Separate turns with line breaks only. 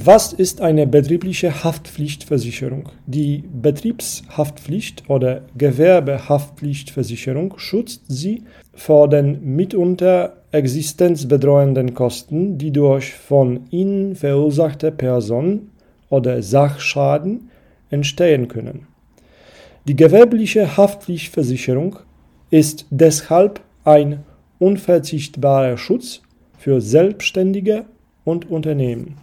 Was ist eine betriebliche Haftpflichtversicherung? Die Betriebshaftpflicht oder Gewerbehaftpflichtversicherung schützt Sie vor den mitunter existenzbedrohenden Kosten, die durch von Ihnen verursachte Person- oder Sachschaden entstehen können. Die gewerbliche Haftpflichtversicherung ist deshalb ein unverzichtbarer Schutz für Selbstständige und Unternehmen.